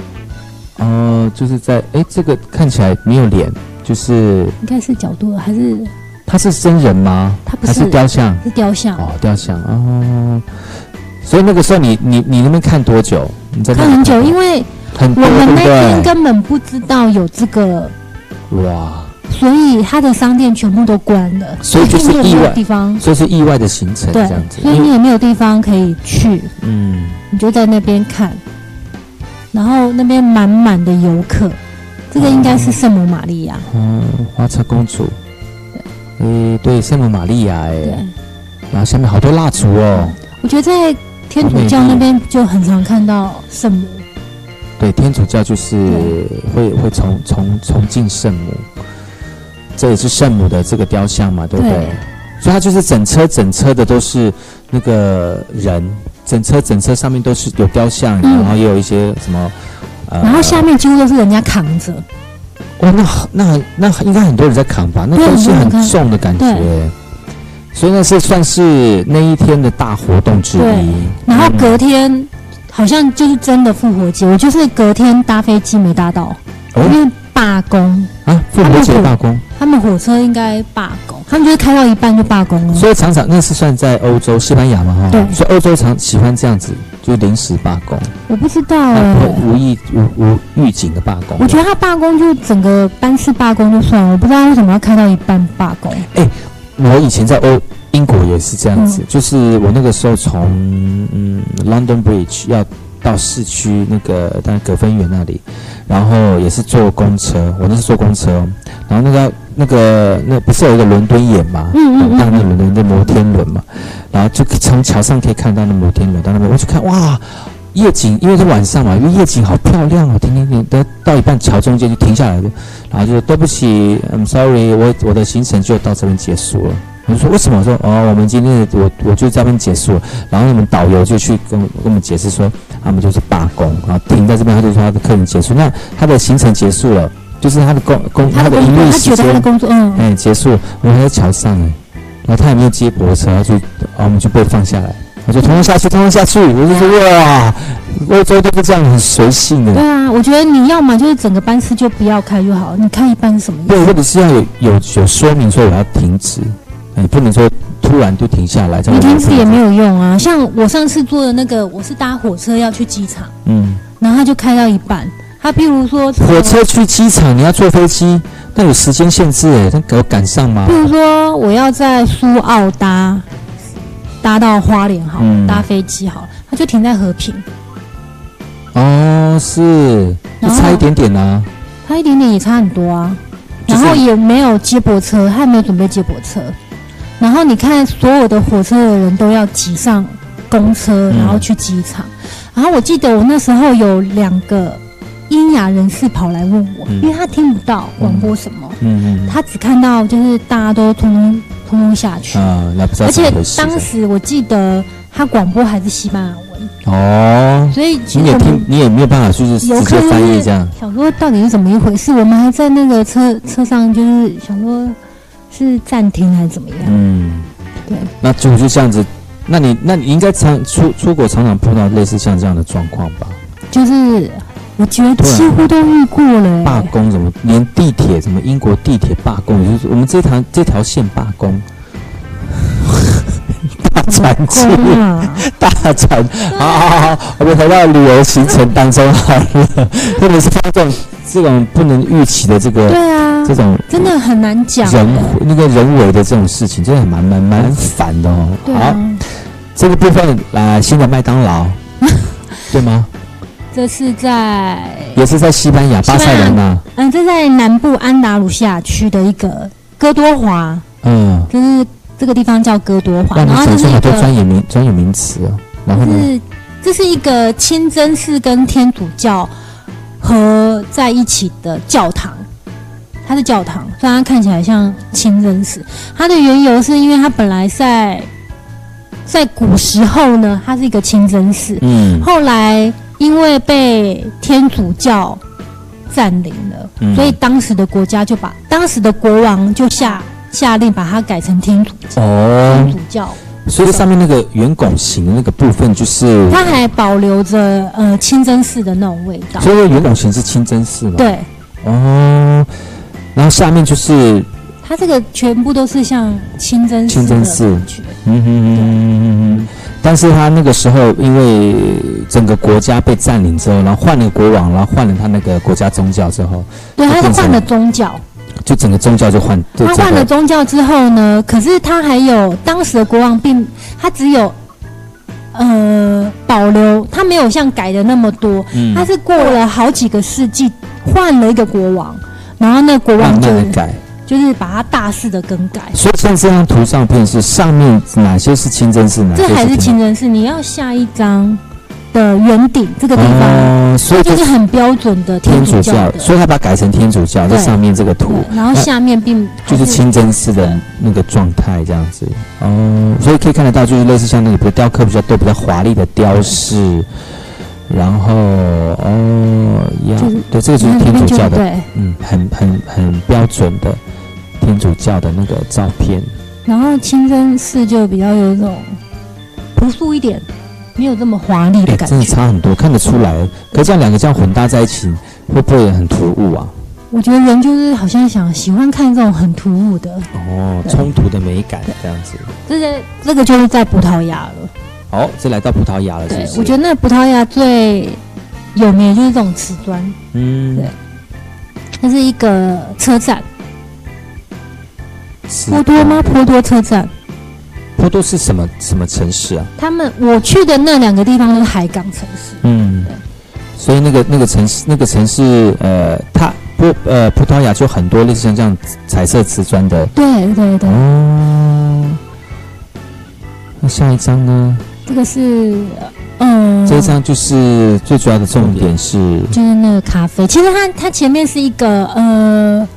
哦，就是在哎，这个看起来没有脸，就是应该是角度还是他是真人吗？他不是是雕像？是雕像？哦，雕像哦。所以那个时候你你你那边看多久？你在看很久，因为为很多我们那对不天根本不知道有这个，哇，所以他的商店全部都关了，所以就是意外地方，所以是意外的行程对这样子。，所以你也没有地方可以去，嗯，你就在那边看，然后那边满满的游客，这个应该是圣母玛利亚，嗯，花车公主，诶，对，圣母玛利亚，哎，，然后下面好多蜡烛哦。我觉得在天主教那边就很常看到圣母，对，天主教就是会会崇崇崇敬圣母，这也是圣母的这个雕像嘛，对不对？对所以它就是整车整车的都是那个人，整车整车上面都是有雕像，嗯然后也有一些什么，呃，然后下面几乎都是人家扛着，哇，那好那那应该很多人在扛吧？那对东西很重的感觉对，所以那是算是那一天的大活动之对一。然后嗯隔天好像就是真的复活节，我就是隔天搭飞机没搭到，哦？因为罢工，啊，复活节罢工，他们火车应该罢工，他们就是开到一半就罢工了。所以常常那是算在欧洲西班牙嘛哈，对。所以欧洲常喜欢这样子，就临时罢工，我不知道哎、那不会无意无无预警的罢工。我觉得他罢工就整个班次罢工就算了，我不知道为什么要开到一半罢工。我以前在欧英国也是这样嗯子，就是我那个时候从嗯 London Bridge 要到市区那个当然葛芬园那里，然后也是坐公车，我那是坐公车哦，然后那个那个那不是有一个伦敦眼嘛，嗯嗯那伦敦的摩天轮嘛，然后就从桥上可以看到那摩天轮到那边，我就看哇。夜景，因为是晚上嘛，因为夜景好漂亮哦，停停停，到到一半桥中间就停下来了，然后就说对不起，I'm sorry，我我的行程就到这边结束了。我说为什么？我说哦，我们今天的我我就这边结束了。然后你们导游就去跟我跟我们解释说，他们就是罢工，然后停在这边，他就说他的客人结束，那他的行程结束了，就是他的工工他的营业时他觉得他的，工作，嗯，哎，结束，我们还在桥上哎，然后他也没有接驳车，他就，然后我们就被放下来。我就通通下去，通通下去。我就说哇，欧洲都是这样很随性的对，啊，我觉得你要么就是整个班次就不要开就好，你开一半是什么意对，思？或者是要有有有说明说我要停止，你不能说突然就停下来，你停止也没有，用啊。像我上次坐的那个，我是搭火车要去机场，嗯，然后他就开到一半，他譬如说火车去机场你要坐飞机，那有时间限制哎，他给我赶上吗譬？如说我要在苏澳搭搭到花莲好了，嗯搭飞机好了，他就停在和平，哦，是，就差一点点啊，差一点点也差很多啊。然后也没有接驳车，他也没有准备接驳车。然后你看，所有的火车的人都要挤上公车，嗯。然后去机场。然后我记得我那时候有两个英雅人士跑来问我，嗯。因为他听不到广播什么，嗯。嗯他只看到就是大家都通通通通下去，啊，那不知道而且当时我记得他广播还是西班牙文，哦，所以其你也听，你也没有办法，就是直接翻译是这样。想说到底是怎么一回事？我们还在那个车车上，就是想说是暂停还是怎么样？嗯，对，那就就这样子。那你那你应该常出出国常常碰到类似像这样的状况吧？就是我觉得几乎都遇过了、欸。罢工怎么，连地铁什么英国地铁罢工，就是我们这条这条线罢工，大喘气，大喘。好好好好，我们回到旅游行程当中好了，特别是像这种这种不能预期的这个对啊这，种真的很难讲、人欸。那个人为的这种事情，真的蛮蛮蛮烦的哦。好对啊，，这个部分来新的麦当劳，对吗？这是在也是在西班牙巴塞罗那，嗯，这在南部安达鲁西亚区的一个哥多华，嗯，就是这个地方叫哥多华，然后这是一讲出好多专，业名专有名词哦。然后呢？是这是一个清真寺跟天主教合在一起的教堂。它是教堂，虽然它看起来像清真寺。它的缘由是因为它本来在在古时候呢，它是一个清真寺，嗯后来因为被天主教占领了，嗯所以当时的国家就把当时的国王就下下令把它改成天主教。哦天，主教，所以上面那个圆拱形的那个部分就是，它还保留着呃清真寺的那种味道。所以圆拱形是清真寺嘛？。对，哦，然后下面就是它这个全部都是像清真寺清真寺但是他那个时候因为整个国家被占领之后，然后换了国王，然后换了他那个国家宗教之后，对，就变成它是换了宗教。就整个宗教就换，就他换了宗教之后呢，可是他还有当时的国王并他只有呃保留，他没有像改的那么多，嗯他是过了好几个世纪换了一个国王，然后那国王就改。就是把它大肆的更改。所以像这张图上片是上面哪些是清真寺，哪些这还是清真寺，你要下一张的圆顶这个地方，哦，所以就就是是很标准的天主教，所以他把它改成天主教，在上面这个图，然后下面并就是清真寺的那个状态这样子。哦，所以可以看得到，就是类似像那个比如雕刻比较多、比较华丽的雕饰，然后哦呀就是，对，这个就是天主教的，对，嗯，很很很标准的天主教的那个照片。然后清真寺就比较有一种朴素一点，没有这么华丽的哎，真的。差很多，看得出来。可是这样两个这样混搭在一起，会不会很突兀啊？我觉得人就是好像想喜欢看这种很突兀的，哦，对冲突的美感这样子。这个这个就是在葡萄牙了。哦，这来到葡萄牙了，是不，是？对我觉得那葡萄牙最有名的就是这种瓷砖，嗯对，它是一个车站，是波多吗？波多车站。波多是什么什么城市啊？他们我去的那两个地方都是海港城市，嗯，所以那个那个城市那个城市，呃，它波呃葡萄牙就很多类似像这样彩色瓷砖的对对对，哦。那下一张呢？这个是嗯，这一张就是最主要的重点是就是那个咖啡。其实它它前面是一个呃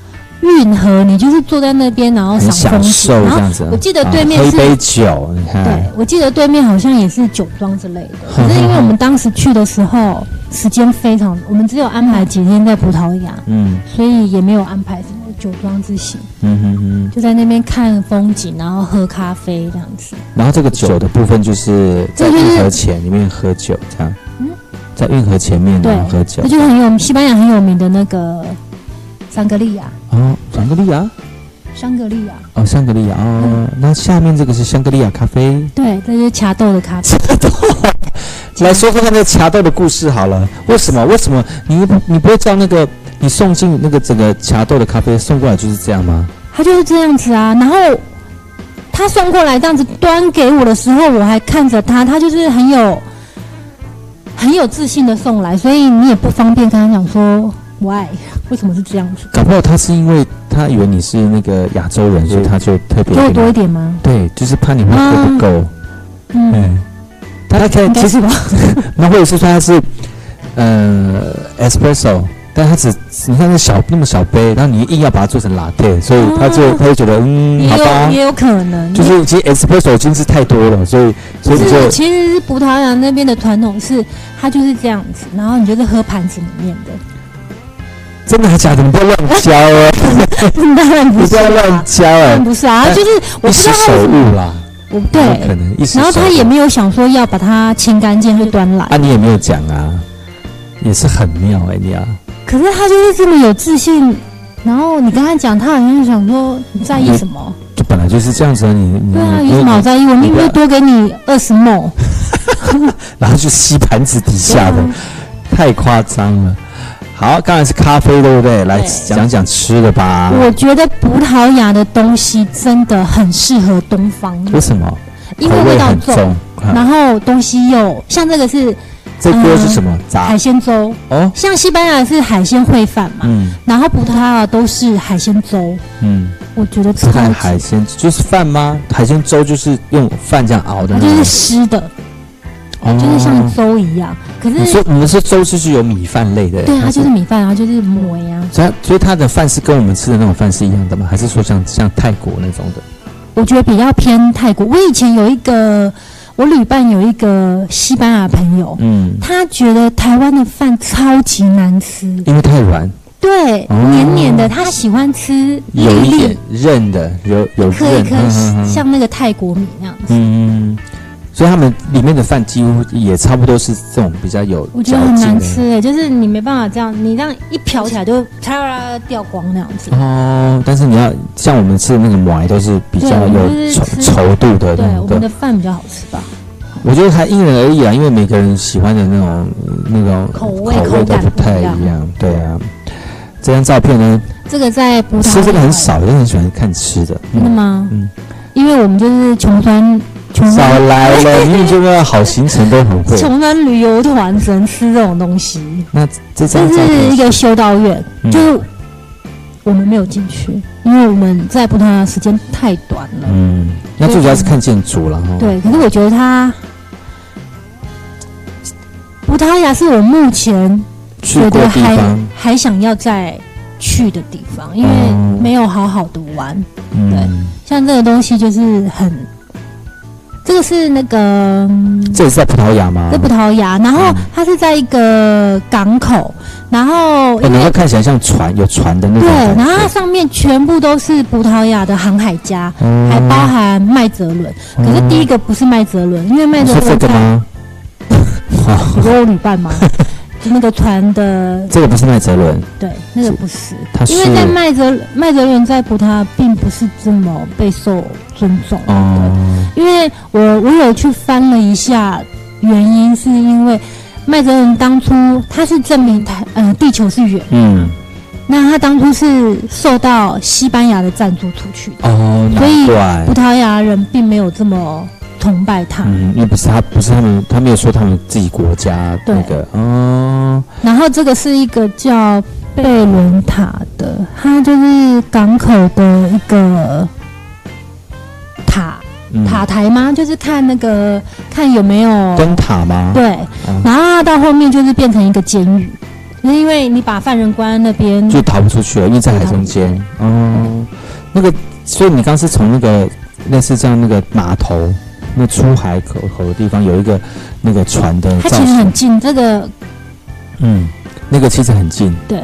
运河，你就是坐在那边，然后赏风景。然后受这样子。我记得对面是一杯酒，你对，，我记得对面好像也是酒庄之类的。可是因为我们当时去的时候时间非常，我们只有安排几天在葡萄牙，嗯所以也没有安排什么酒庄之行，嗯哼哼。就在那边看风景，然后喝咖啡这样子。然后这个酒的部分就是在运河前里面喝酒，这样嗯，在运河前面对然后喝酒那。就很有西班牙很有名的那个桑格利亚，哦，香格利亚。香格利亚，哦，香格利亚哦，那下面这个是香格利亚咖啡。对，这就是茶豆的咖啡。来说说看那个茶豆的故事好了。为什么？为什么你不你不会叫那个你送进那个整个茶豆的咖啡送过来就是这样吗？他就是这样子啊。然后他送过来这样子端给我的时候，我还看着他，他就是很有很有自信的送来，所以你也不方便跟他讲说，why？为什么是这样子？搞不好他是因为他以为你是那个亚洲人，所以他就特别给我多一点吗？对，就是怕你会喝不够。嗯，嗯，他他可以其实吧。那或者是说他是呃 espresso，但他只你看那小那么小杯，然后你硬要把它做成 latte，所以他就、哦他就觉得嗯，也好吧有，也有可能，就是其实 espresso 已经是太多了，所以所以就你就是其实是葡萄牙那边的传统是，它就是这样子，然后你就是喝盘子里面的，真的还假的？你不要乱教哦，当然不你不要是啊乱教当然哎，不是啊，就是我不知道他为什么，误啦，我有可对，能一时然后他也没有想说要把它清干净就端来。啊，，你也没有讲啊，也是很妙哎、你啊，可是他就是这么有自信，然后你跟他讲，他好像想说你在意什么？就本来就是这样子啊，你你对啊，你有什么好在意？我明明就多给你二十亩，然后就吸盘子底下的，啊。太夸张了。好，刚才是咖啡，对不对？来对讲讲吃的吧。我觉得葡萄牙的东西真的很适合东方人为，什么？因为味味道重，然后东西又像这个是这锅是什么？炸海鲜粥，哦，像西班牙是海鲜烩饭嘛，嗯然后葡萄牙都是海鲜粥，嗯，我觉得不超级，看海鲜就是饭吗？海鲜粥就是用饭这样熬的就是湿的，哦就是像粥一样。可你是说你们说粥就是有米饭类的，对，它就是米饭，然后就是馍呀。所以它所以它的饭是跟我们吃的那种饭是一样的吗？还是说像像泰国那种的？我觉得比较偏泰国。我以前有一个，我旅伴有一个西班牙朋友，嗯，他觉得台湾的饭超级难吃，因为太软，对，哦黏黏的，他喜欢吃有一点粒，韧的，有有韧，颗一颗嗯嗯嗯像那个泰国米那样子。嗯，所以他们里面的饭几乎也差不多是这种比较有我觉得很。难吃诶，就是你没办法这样，你这样一瓢起来就嚓啦掉光那样子。哦，但是你要像我们吃的那个馍都是比较有稠稠度的对。我们的饭比较好吃吧？我觉得还因人而异啊，因为每个人喜欢的那种呃那种口味口味都口感不太一样。对啊，这张照片呢，这个在葡萄牙吃这个很少，我就很喜欢看吃的。真的吗？嗯，因为我们就是穷酸穷少来了，明明就个好行程都很贵。穷酸旅游团只能吃这种东西。那这这是一个修道院，嗯就是我们没有进去，因为我们在葡萄牙时间太短了。嗯，那最主要是看建筑了哈。对，可是我觉得它葡萄牙是我目前觉得还，还想要再去的地方，因为哦没有好好的玩。嗯，像这个东西就是很，这个是那个嗯这也是在葡萄牙吗？在葡萄牙，然后嗯它是在一个港口，然后哎，因为能会看起来像船，有船的那种对，然后它上面全部都是葡萄牙的航海家，嗯还包含麦哲伦。可是第一个不是麦哲伦，因为麦哲伦在个吗？你说我旅伴吗？就那个船的，这个不是麦哲伦，对，那个不是，他是因为在麦哲麦哲伦在葡萄牙并不是这么备受尊重。哦，因为我我有去翻了一下，原因是因为麦哲伦当初他是证明他呃地球是圆，嗯，那他当初是受到西班牙的赞助出去的，哦，所以葡，萄牙人并没有这么崇拜他。嗯，因为不是他，不是他们，他没有说他们自己国家那个，哦，然后这个是一个叫贝伦塔的，它就是港口的一个塔嗯塔台吗？就是看那个看有没有灯塔吗？，对，嗯然后到后面就是变成一个监狱，就是因为你把犯人关那边，就逃不出去了，因为在海中间，哦，那个，所以你刚是从那个类似这样那个码头。那出海口口的地方有一个那个船的造它其实很，近，这个嗯，那个其实很近。对，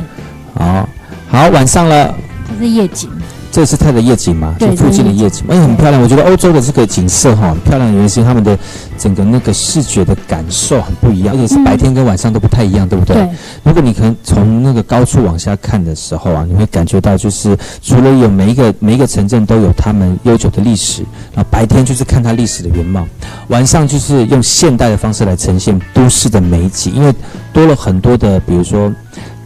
好，好，晚上了，这是夜景，这是它的夜景嘛？对就附近的夜景，哎，很漂亮。我觉得欧洲的这个景色哈，很漂亮，原因是他们的整个那个视觉的感受很不一样，而且是嗯白天跟晚上都不太一样，对不对？对，如果你可能从那个高处往下看的时候啊，你会感觉到就是除了有每一个每一个城镇都有他们悠久的历史，然后白天就是看它历史的原貌，晚上就是用现代的方式来呈现都市的美景，因为多了很多的比如说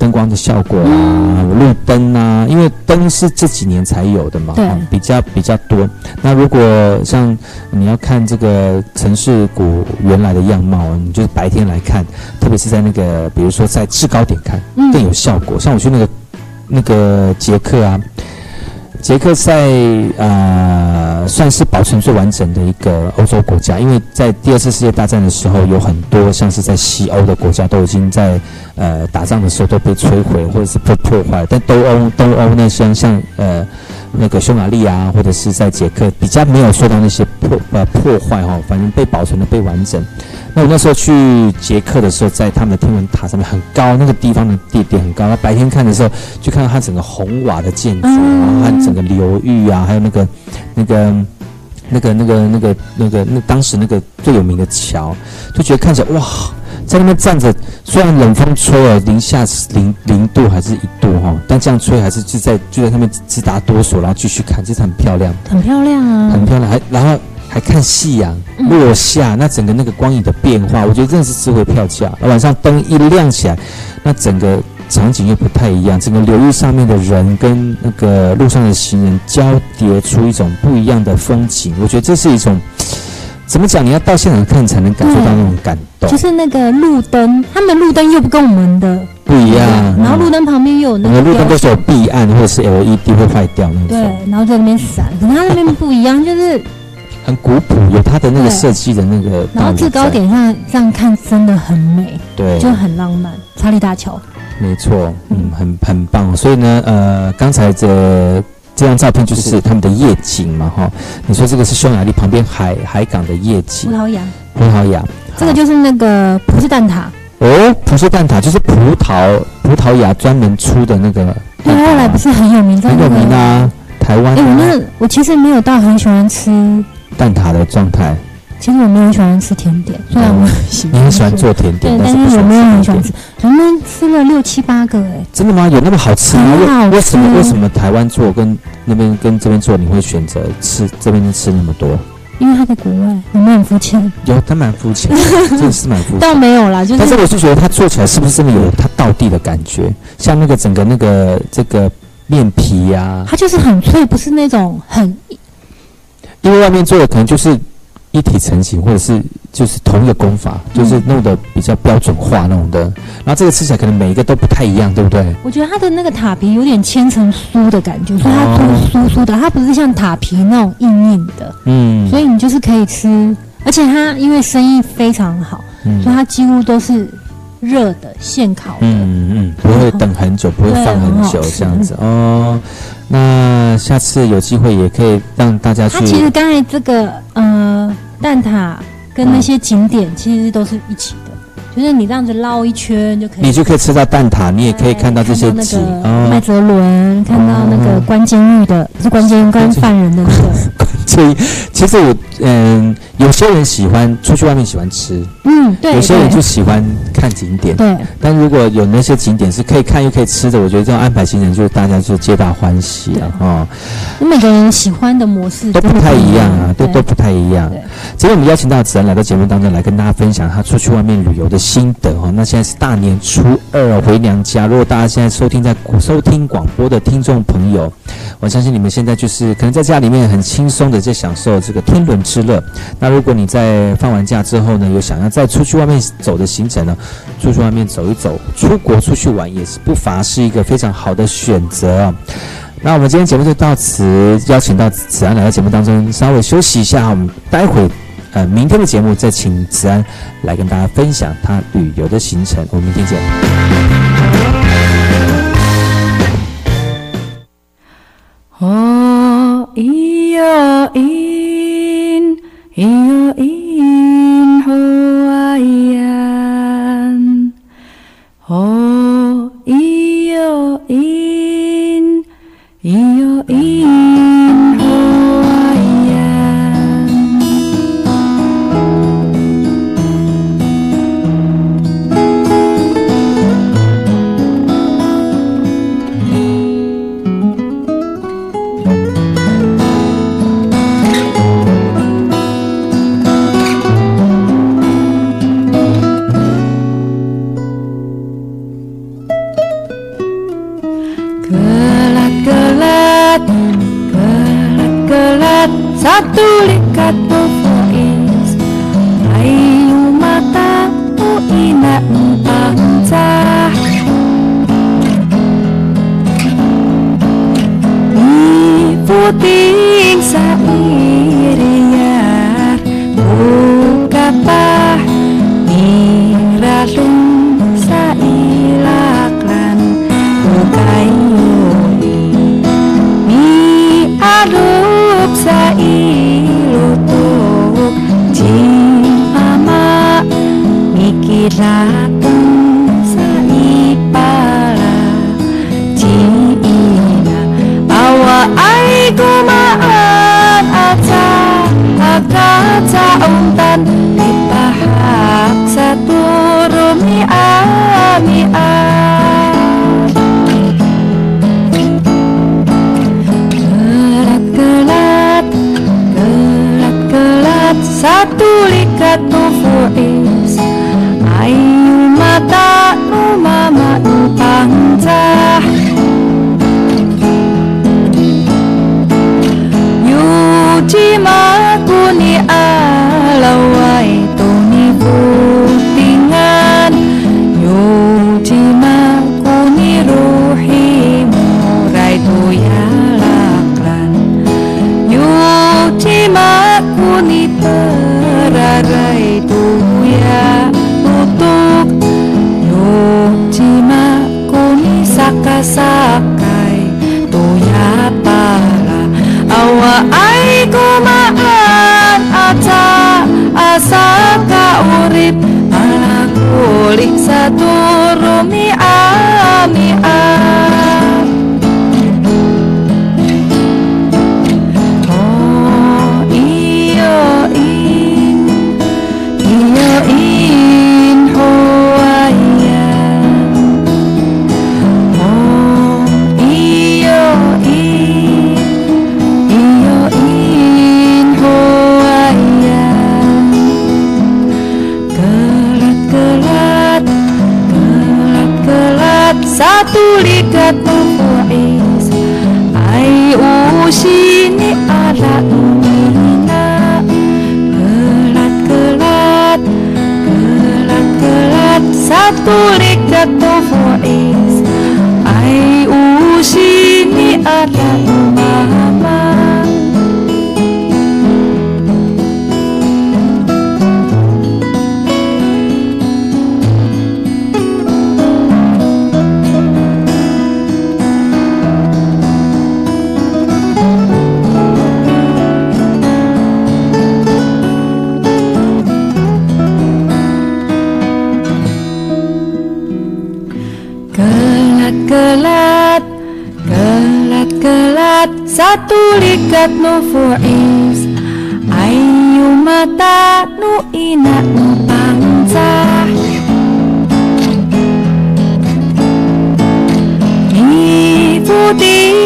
灯光的效果啊，路灯啊，因为灯是这几年才有的嘛，比较比较多。那如果像你要看这个城市谷原来的样貌，你就是白天来看，特别是在那个比如说在制高点看，嗯更有效果。像我去那个那个捷克啊，捷克在呃算是保存最完整的一个欧洲国家，因为在第二次世界大战的时候，有很多像是在西欧的国家都已经在呃打仗的时候都被摧毁或者是被破坏，但东欧东欧呢，像像呃那个匈牙利啊，或者是在捷克比较没有受到那些破呃破坏哈、反正被保存的被完整。那我那时候去捷克的时候，在他们的天文塔上面很高，那个地方的地点很高。那白天看的时候，就看到它整个红瓦的建筑，嗯然后它整个流域啊，还有那个那个那个那个那个那个那当时那个最有名的桥，就觉得看起来哇，在那边站着，虽然冷风吹了，零下零零度还是一度哈、但这样吹还是就在就在上面直打哆嗦，然后继续看，这是很漂亮。很漂亮啊很，漂亮，还然后还看夕阳嗯落下，那整个那个光影的变化，我觉得真的是值回票价。那晚上灯一亮起来，那整个场景又不太一样，整个流域上面的人跟那个路上的行人交叠出一种不一样的风景，我觉得这是一种怎么讲？你要到现场看才能感受到那种感动，就是那个路灯，他们的路灯又不跟我们的不一样。然后路灯旁边又有那个路灯都是有标签壁暗或者是 LED 会坏掉那对种，，然后在那边闪，可是它那边不一样，就是很古朴，有它的那个对设计的那个然后制高在点上这样看真的很美，对，就很浪漫。查理大桥，没错，嗯，很很棒。所以呢，呃，刚才这这张照片就是他们的夜景嘛，哈。你说这个是匈牙利旁边海海港的夜景葡，萄牙，葡萄牙。这个就是那个葡式蛋挞。哦，葡式蛋挞就是葡萄葡萄牙专门出的那个对，后来不是很有名，很有名啊，台湾哎、我啊那我其实没有到很喜欢吃，蛋挞的状态。其实我没有很喜欢吃甜点，虽然我喜欢，你很喜欢做甜点，对，但是我没有很喜欢吃吃。我们吃了六七八个、哎，真的吗？有那么好吃吗？好为为什么为什么台湾做跟那边跟这边做，你会选择吃这边吃那么多？因为他在国外，我们很肤浅，有，他蛮肤浅，真的是蛮肤浅。倒没有啦，就是但是是我是觉得他做起来是不是真的有他道地的感觉？像那个整个那个这个面皮呀、它就是很脆，不是那种很因为外面做的可能就是一体成型，或者是就是同一个功法，就是弄得比较标准化那种的。然后这个吃起来可能每一个都不太一样，对不对？我觉得它的那个塔皮有点千层酥的感觉，所以它哦酥酥酥的，它不是像塔皮那种硬硬的，嗯，所以你就是可以吃。而且它因为生意非常好，嗯所以它几乎都是热的、现烤的。嗯嗯，不会等很久，不会放很久这样子哦。那下次有机会也可以让大家去它其实刚才这个呃蛋挞跟那些景点其实都是一起的，就是你这样子绕一圈就可以。你就可以吃到蛋挞，你也可以看到这些景那个麦哦。哲伦，看到那个关监狱的，不是关监狱关犯人的那个，所以其实我嗯，有些人喜欢出去外面喜欢吃，嗯，对有些人就喜欢看景点。对，但如果有那些景点是可以看又可以吃的，我觉得这种安排行程就是大家就皆大欢喜了哦，每个人喜欢的模式都不太一样啊，都对都不太一样对。今天我们邀请到子安来到节目当中来跟大家分享他出去外面旅游的心得哦。那现在是大年初二回娘家，如果大家现在收听在收听广播的听众朋友，我相信你们现在就是可能在家里面很轻松的在享受这个天伦之乐。那如果你在放完假之后呢，有想要再出去外面走的行程呢，出去外面走一走，出国出去玩也是不乏是一个非常好的选择。那我们今天节目就到此，邀请到子安来到节目当中，稍微休息一下，我们待会呃明天的节目再请子安来跟大家分享他旅游的行程，我们明天见。哦咿呀咿，咿呀咿，吼啊咿呀，哦 be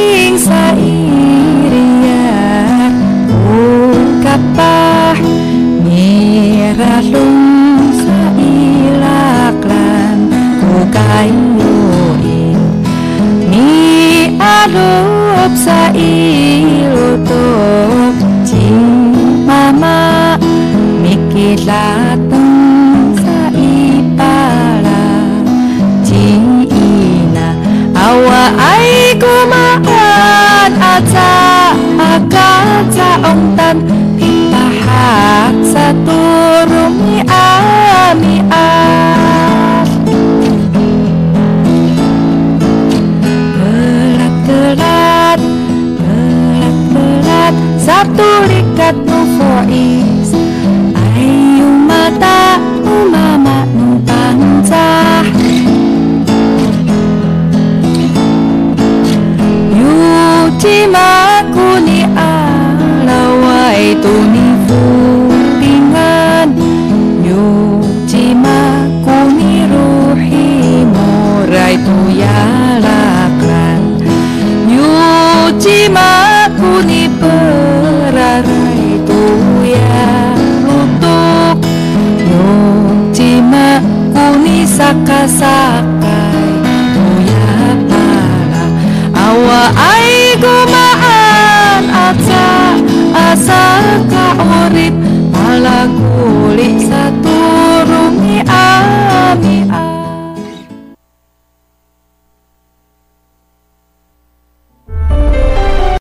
sakay Tuyat pala Awa ay gumaan At sa asal ka orip palaguan